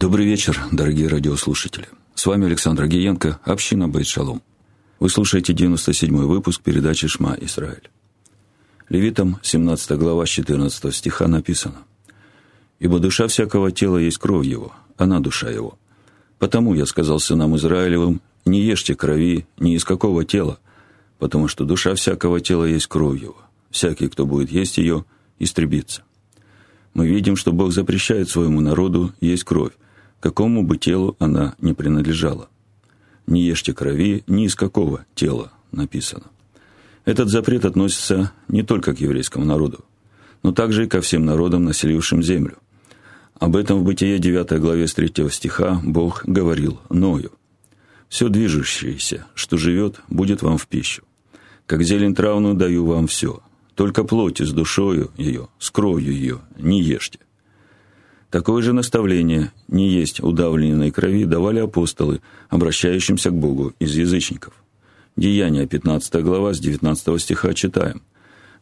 Добрый вечер, дорогие радиослушатели. С вами Александр Агиенко, община Бейт Шалом. Вы слушаете 97-й выпуск передачи «Шма Израиль». Левитам, 17 глава, 14 стиха написано «Ибо душа всякого тела есть кровь его, она душа его. Потому я сказал сынам Израилевым, не ешьте крови ни из какого тела, потому что душа всякого тела есть кровь его. Всякий, кто будет есть ее, истребится». Мы видим, что Бог запрещает своему народу есть кровь, какому бы телу она ни принадлежала. «Не ешьте крови ни из какого тела» написано. Этот запрет относится не только к еврейскому народу, но также и ко всем народам, населившим землю. Об этом в Бытие 9 главе с 3 стиха Бог говорил Ною. «Все движущееся, что живет, будет вам в пищу. Как зелень травную даю вам все, только плоть с душою ее, с кровью ее не ешьте. Такое же наставление «не есть удавленной крови» давали апостолы, обращающимся к Богу из язычников. Деяния, 15 глава, с 19 стиха читаем.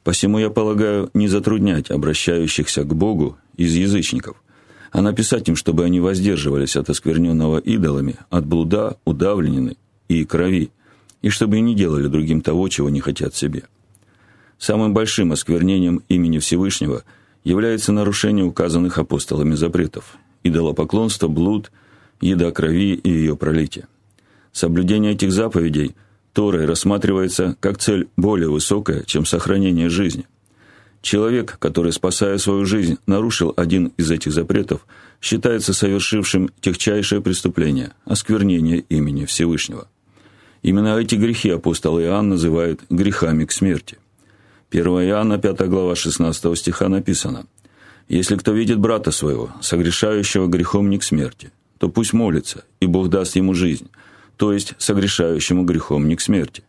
«Посему я полагаю не затруднять обращающихся к Богу из язычников, а написать им, чтобы они воздерживались от оскверненного идолами, от блуда, удавленины и крови, и чтобы не делали другим того, чего не хотят себе». Самым большим осквернением имени Всевышнего – является нарушение указанных апостолами запретов – идолопоклонство, блуд, еда крови и ее пролитие. Соблюдение этих заповедей Торой рассматривается как цель более высокая, чем сохранение жизни. Человек, который, спасая свою жизнь, нарушил один из этих запретов, считается совершившим техчайшее преступление – осквернение имени Всевышнего. Именно эти грехи апостол Иоанн называет грехами к смерти – 1 Иоанна, 5 глава 16 стиха написано «Если кто видит брата своего, согрешающего грехом не к смерти, то пусть молится, и Бог даст ему жизнь, то есть согрешающему грехом не к смерти.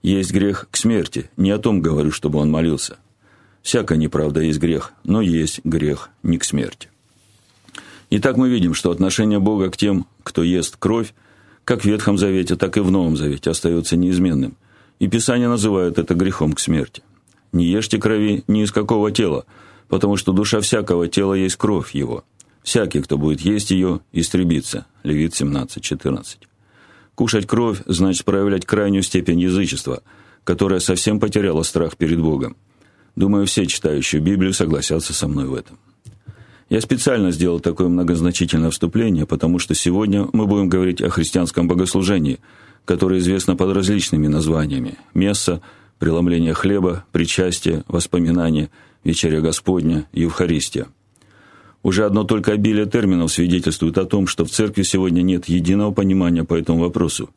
Есть грех к смерти, не о том говорю, чтобы он молился. Всякая неправда есть грех, но есть грех не к смерти». Итак, мы видим, что отношение Бога к тем, кто ест кровь, как в Ветхом Завете, так и в Новом Завете остается неизменным, и Писание называет это грехом к смерти – не ешьте крови ни из какого тела, потому что душа всякого тела есть кровь его. Всякий, кто будет есть ее, истребится. Левит 17.14. Кушать кровь значит проявлять крайнюю степень язычества, которая совсем потеряла страх перед Богом. Думаю, все читающие Библию согласятся со мной в этом. Я специально сделал такое многозначительное вступление, потому что сегодня мы будем говорить о христианском богослужении, которое известно под различными названиями – месса – преломление хлеба, причастие, воспоминание, вечеря Господня, Евхаристия. Уже одно только обилие терминов свидетельствует о том, что в церкви сегодня нет единого понимания по этому вопросу.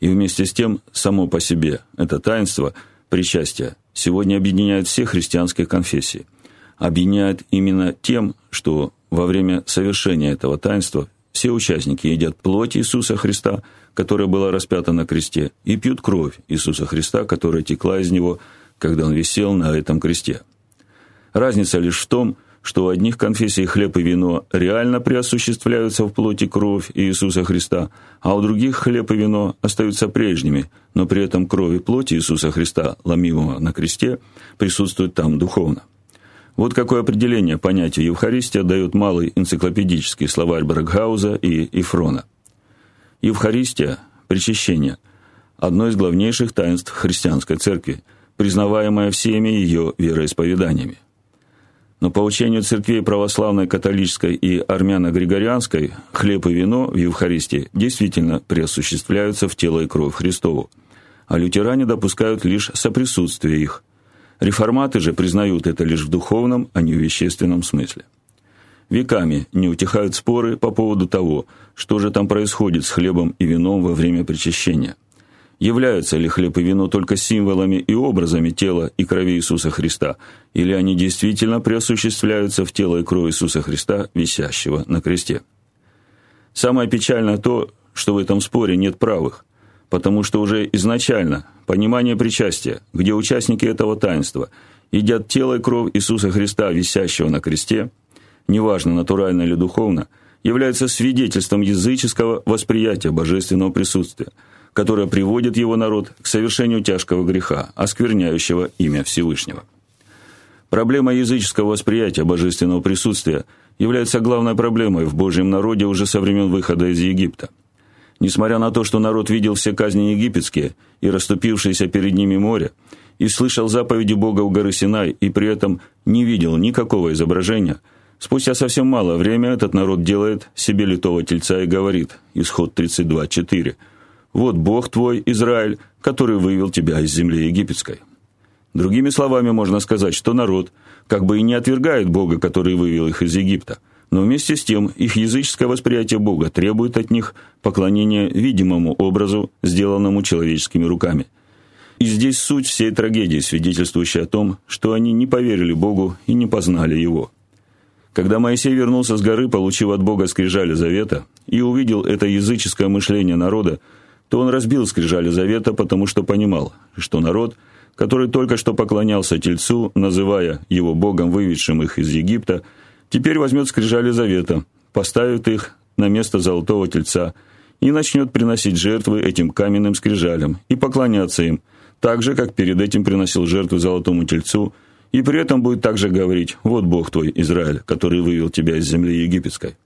И вместе с тем, само по себе, это таинство, причастие, сегодня объединяет все христианские конфессии. Объединяет именно тем, что во время совершения этого таинства все участники едят плоть Иисуса Христа – которая была распята на кресте, и пьют кровь Иисуса Христа, которая текла из него, когда он висел на этом кресте. Разница лишь в том, что у одних конфессий хлеб и вино реально преосуществляются в плоти кровь Иисуса Христа, а у других хлеб и вино остаются прежними, но при этом кровь и плоть Иисуса Христа, ломимого на кресте, присутствуют там духовно. Вот какое определение понятию Евхаристия дает малый энциклопедический словарь Браггауза и Ифрона – Евхаристия, причащение – одно из главнейших таинств христианской церкви, признаваемое всеми ее вероисповеданиями. Но по учению церквей православной, католической и армяно-григорианской хлеб и вино в Евхаристии действительно преосуществляются в тело и кровь Христову, а лютеране допускают лишь соприсутствие их. Реформаты же признают это лишь в духовном, а не в вещественном смысле. Веками не утихают споры по поводу того, что же там происходит с хлебом и вином во время причащения. Являются ли хлеб и вино только символами и образами тела и крови Иисуса Христа, или они действительно преосуществляются в тело и кровь Иисуса Христа, висящего на кресте? Самое печальное то, что в этом споре нет правых, потому что уже изначально понимание причастия, где участники этого таинства едят тело и кровь Иисуса Христа, висящего на кресте – неважно, натурально или духовно, является свидетельством языческого восприятия божественного присутствия, которое приводит его народ к совершению тяжкого греха, оскверняющего имя Всевышнего. Проблема языческого восприятия божественного присутствия является главной проблемой в Божьем народе уже со времен выхода из Египта. Несмотря на то, что народ видел все казни египетские и расступившееся перед ними море, и слышал заповеди Бога у горы Синай, и при этом не видел никакого изображения, спустя совсем мало время этот народ делает себе литого тельца и говорит, исход 32.4, «Вот Бог твой, Израиль, который вывел тебя из земли египетской». Другими словами, можно сказать, что народ как бы и не отвергает Бога, который вывел их из Египта, но вместе с тем их языческое восприятие Бога требует от них поклонения видимому образу, сделанному человеческими руками. И здесь суть всей трагедии, свидетельствующая о том, что они не поверили Богу и не познали Его. Когда Моисей вернулся с горы, получив от Бога скрижали завета, и увидел это языческое мышление народа, то он разбил скрижали завета, потому что понимал, что народ – который только что поклонялся Тельцу, называя его богом, выведшим их из Египта, теперь возьмет скрижали завета, поставит их на место золотого Тельца и начнет приносить жертвы этим каменным скрижалям и поклоняться им, так же, как перед этим приносил жертву золотому Тельцу, и при этом будет также говорить «Вот Бог твой, Израиль, который вывел тебя из земли египетской».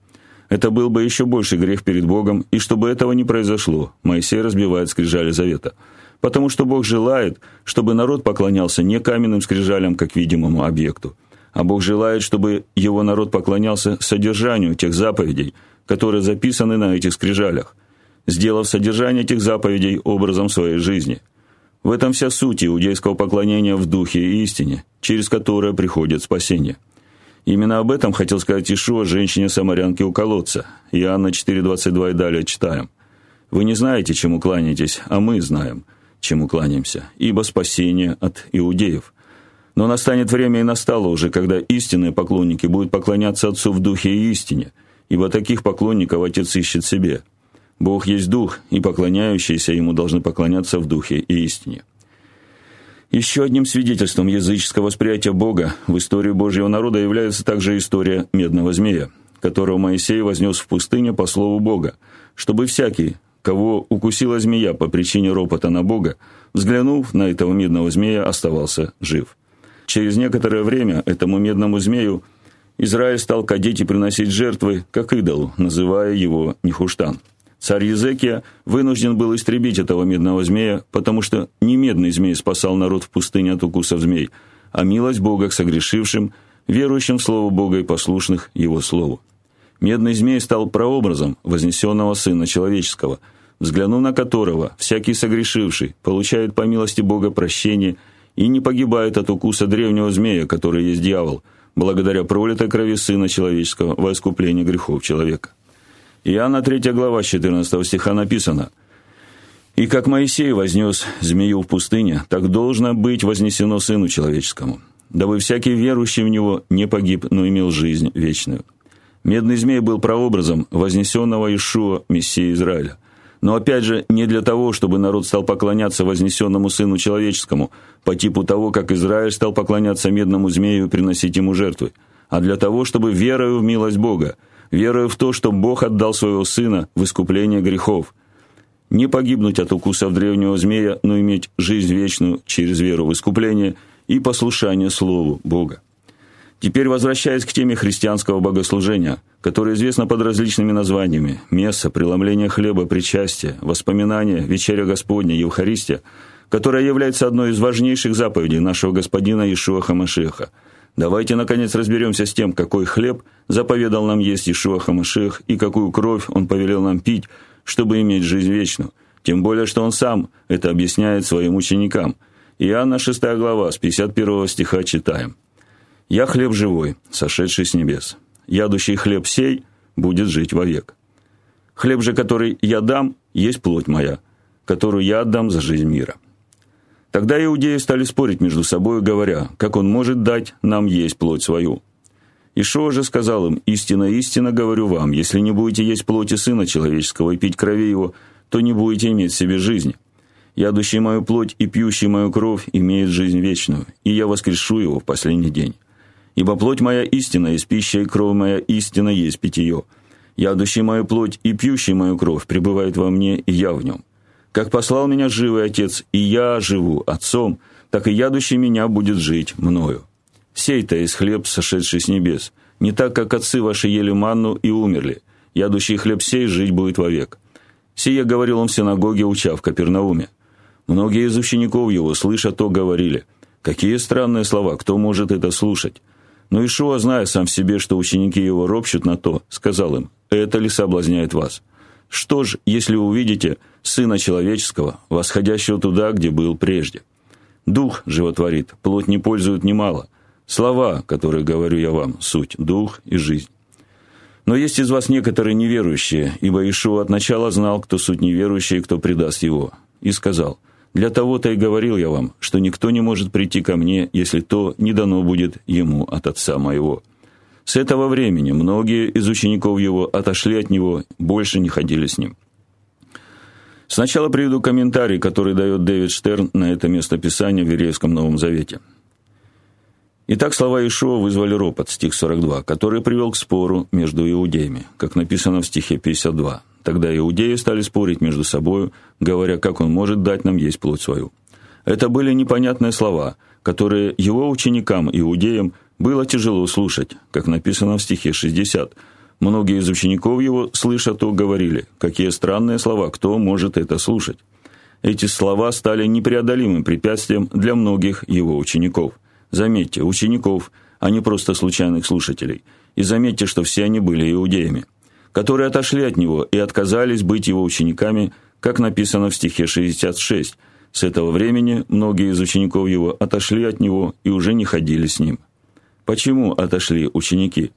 Это был бы еще больший грех перед Богом, и чтобы этого не произошло, Моисей разбивает скрижали завета – потому что Бог желает, чтобы народ поклонялся не каменным скрижалям, как видимому объекту, а Бог желает, чтобы его народ поклонялся содержанию тех заповедей, которые записаны на этих скрижалях, сделав содержание этих заповедей образом своей жизни. В этом вся суть иудейского поклонения в духе и истине, через которое приходит спасение. Именно об этом хотел сказать Ишуа женщине-самарянке у колодца. Иоанна 4.22 и далее читаем. «Вы не знаете, чему кланяетесь, а мы знаем» чему кланяемся, ибо спасение от иудеев. Но настанет время и настало уже, когда истинные поклонники будут поклоняться Отцу в духе и истине, ибо таких поклонников Отец ищет себе. Бог есть Дух, и поклоняющиеся Ему должны поклоняться в духе и истине. Еще одним свидетельством языческого восприятия Бога в историю Божьего народа является также история медного змея, которого Моисей вознес в пустыне по слову Бога, чтобы всякий, кого укусила змея по причине ропота на Бога, взглянув на этого медного змея, оставался жив. Через некоторое время этому медному змею Израиль стал кадить и приносить жертвы, как идолу, называя его Нихуштан. Царь Езекия вынужден был истребить этого медного змея, потому что не медный змей спасал народ в пустыне от укусов змей, а милость Бога к согрешившим, верующим в Слово Бога и послушных Его Слову. Медный змей стал прообразом вознесенного Сына Человеческого, взглянув на которого всякий согрешивший получает по милости Бога прощение и не погибает от укуса древнего змея, который есть дьявол, благодаря пролитой крови Сына Человеческого во искупление грехов человека. Иоанна 3 глава 14 стиха написано «И как Моисей вознес змею в пустыне, так должно быть вознесено Сыну Человеческому, дабы всякий верующий в Него не погиб, но имел жизнь вечную». Медный змей был прообразом вознесенного Ишуа, Мессии Израиля. Но опять же, не для того, чтобы народ стал поклоняться вознесенному Сыну Человеческому, по типу того, как Израиль стал поклоняться медному змею и приносить ему жертвы, а для того, чтобы верою в милость Бога, верою в то, что Бог отдал своего Сына в искупление грехов, не погибнуть от укусов древнего змея, но иметь жизнь вечную через веру в искупление и послушание Слову Бога. Теперь возвращаясь к теме христианского богослужения, которое известно под различными названиями – месса, преломление хлеба, причастие, воспоминания, вечеря Господня, Евхаристия, которая является одной из важнейших заповедей нашего Господина Ишуа Хамашеха. Давайте, наконец, разберемся с тем, какой хлеб заповедал нам есть Ишуа Хамашех и какую кровь он повелел нам пить, чтобы иметь жизнь вечную. Тем более, что он сам это объясняет своим ученикам. Иоанна 6 глава, с 51 стиха читаем. «Я хлеб живой, сошедший с небес. Ядущий хлеб сей будет жить вовек. Хлеб же, который я дам, есть плоть моя, которую я отдам за жизнь мира». Тогда иудеи стали спорить между собой, говоря, как он может дать нам есть плоть свою. Ишуа же сказал им, «Истинно, истинно говорю вам, если не будете есть плоти Сына Человеческого и пить крови Его, то не будете иметь в себе жизни. Ядущий мою плоть и пьющий мою кровь имеет жизнь вечную, и я воскрешу его в последний день. Ибо плоть моя истина есть пища, и кровь моя истина есть питье. Ядущий мою плоть и пьющий мою кровь пребывает во мне, и я в нем. Как послал меня живый Отец, и я живу Отцом, так и ядущий меня будет жить мною. Сей-то есть хлеб, сошедший с небес, Не так, как отцы ваши ели манну и умерли. Ядущий хлеб сей жить будет вовек. Сие говорил он в синагоге, уча в Капернауме. Многие из учеников его, слыша то, говорили, «Какие странные слова, кто может это слушать?» Но Ишуа, зная сам в себе, что ученики его ропщут на то, сказал им, «Это ли соблазняет вас? Что ж, если увидите Сына Человеческого, восходящего туда, где был прежде? Дух животворит, плоть не пользует немало. Слова, которые говорю я вам, суть, дух и жизнь. Но есть из вас некоторые неверующие, ибо Ишуа от начала знал, кто суть неверующий и кто предаст его. И сказал, «Для того-то и говорил я вам, что никто не может прийти ко мне, если то не дано будет ему от Отца моего». С этого времени многие из учеников его отошли от него, больше не ходили с ним. Сначала приведу комментарий, который дает Дэвид Штерн на это место Писания в Верейском Новом Завете. Итак, слова Ишуа вызвали ропот, стих 42, который привел к спору между иудеями, как написано в стихе 52. Тогда иудеи стали спорить между собой, говоря, как он может дать нам есть плоть свою. Это были непонятные слова, которые его ученикам, иудеям, было тяжело слушать, как написано в стихе 60. Многие из учеников его, слыша то, говорили, какие странные слова, кто может это слушать. Эти слова стали непреодолимым препятствием для многих его учеников. Заметьте, учеников, а не просто случайных слушателей. И заметьте, что все они были иудеями, которые отошли от него и отказались быть его учениками, как написано в стихе 66. С этого времени многие из учеников его отошли от него и уже не ходили с ним. Почему отошли ученики?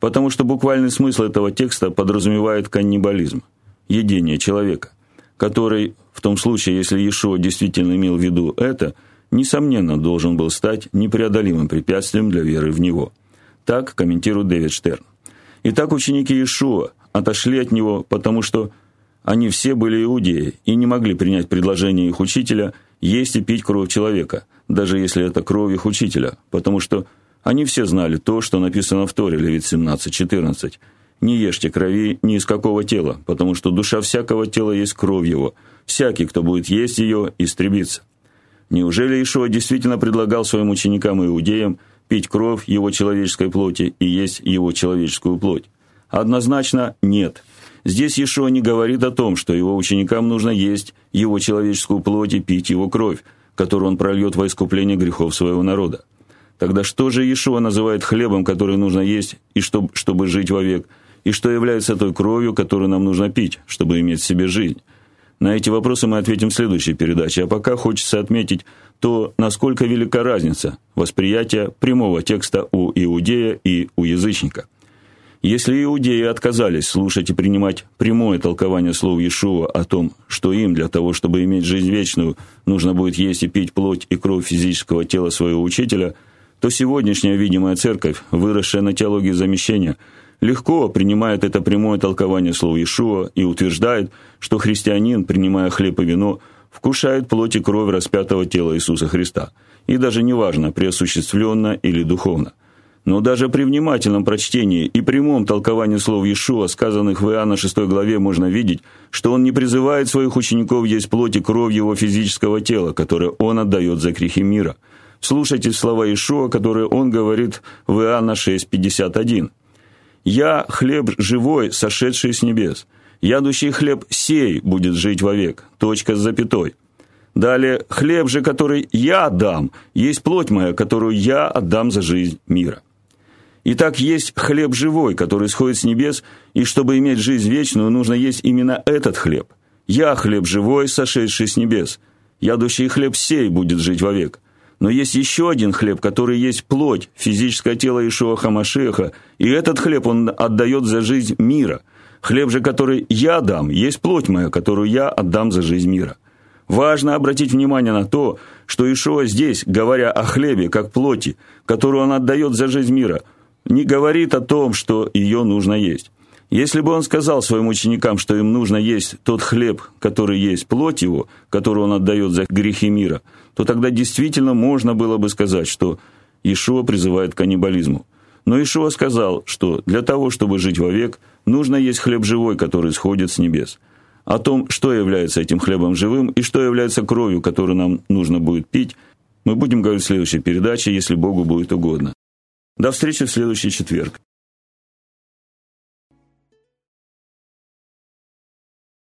Потому что буквальный смысл этого текста подразумевает каннибализм, едение человека, который, в том случае, если Иешуа действительно имел в виду это, несомненно, должен был стать непреодолимым препятствием для веры в Него. Так комментирует Дэвид Штерн. Итак, ученики Иешуа отошли от Него, потому что они все были иудеи и не могли принять предложение их учителя есть и пить кровь человека, даже если это кровь их учителя, потому что они все знали то, что написано в Торе, Левит 17.14. «Не ешьте крови ни из какого тела, потому что душа всякого тела есть кровь его. Всякий, кто будет есть ее, истребится». Неужели Ишуа действительно предлагал своим ученикам и иудеям пить кровь его человеческой плоти и есть его человеческую плоть? Однозначно нет. Здесь Ишуа не говорит о том, что его ученикам нужно есть его человеческую плоть и пить его кровь, которую он прольет во искупление грехов своего народа. Тогда что же Иешуа называет хлебом, который нужно есть, и чтобы, чтобы жить вовек, и что является той кровью, которую нам нужно пить, чтобы иметь в себе жизнь? На эти вопросы мы ответим в следующей передаче, а пока хочется отметить то, насколько велика разница восприятия прямого текста у иудея и у язычника. Если иудеи отказались слушать и принимать прямое толкование слов Иешуа о том, что им для того, чтобы иметь жизнь вечную, нужно будет есть и пить плоть и кровь физического тела своего учителя – то сегодняшняя видимая церковь, выросшая на теологии замещения, легко принимает это прямое толкование слов Иешуа и утверждает, что христианин, принимая хлеб и вино, вкушает плоть и кровь распятого тела Иисуса Христа, и даже неважно, преосуществленно или духовно. Но даже при внимательном прочтении и прямом толковании слов Иешуа, сказанных в Иоанна 6 главе, можно видеть, что он не призывает своих учеников есть плоть и кровь его физического тела, которое он отдает за грехи мира – Слушайте слова Ишуа, которые он говорит в Иоанна 6:51. «Я хлеб живой, сошедший с небес. Ядущий хлеб сей будет жить вовек». Точка с запятой. Далее, «Хлеб же, который я дам, есть плоть моя, которую я отдам за жизнь мира». Итак, есть хлеб живой, который сходит с небес, и чтобы иметь жизнь вечную, нужно есть именно этот хлеб. «Я хлеб живой, сошедший с небес. Ядущий хлеб сей будет жить вовек». Но есть еще один хлеб, который есть плоть, физическое тело Ишуа Хамашеха, и этот хлеб он отдает за жизнь мира. Хлеб же, который я дам, есть плоть моя, которую я отдам за жизнь мира. Важно обратить внимание на то, что Ишуа здесь, говоря о хлебе как плоти, которую он отдает за жизнь мира, не говорит о том, что ее нужно есть. Если бы он сказал своим ученикам, что им нужно есть тот хлеб, который есть плоть его, которую он отдает за грехи мира, то тогда действительно можно было бы сказать, что Ишуа призывает к каннибализму. Но Ишуа сказал, что для того, чтобы жить вовек, нужно есть хлеб живой, который сходит с небес. О том, что является этим хлебом живым и что является кровью, которую нам нужно будет пить, мы будем говорить в следующей передаче, если Богу будет угодно. До встречи в следующий четверг.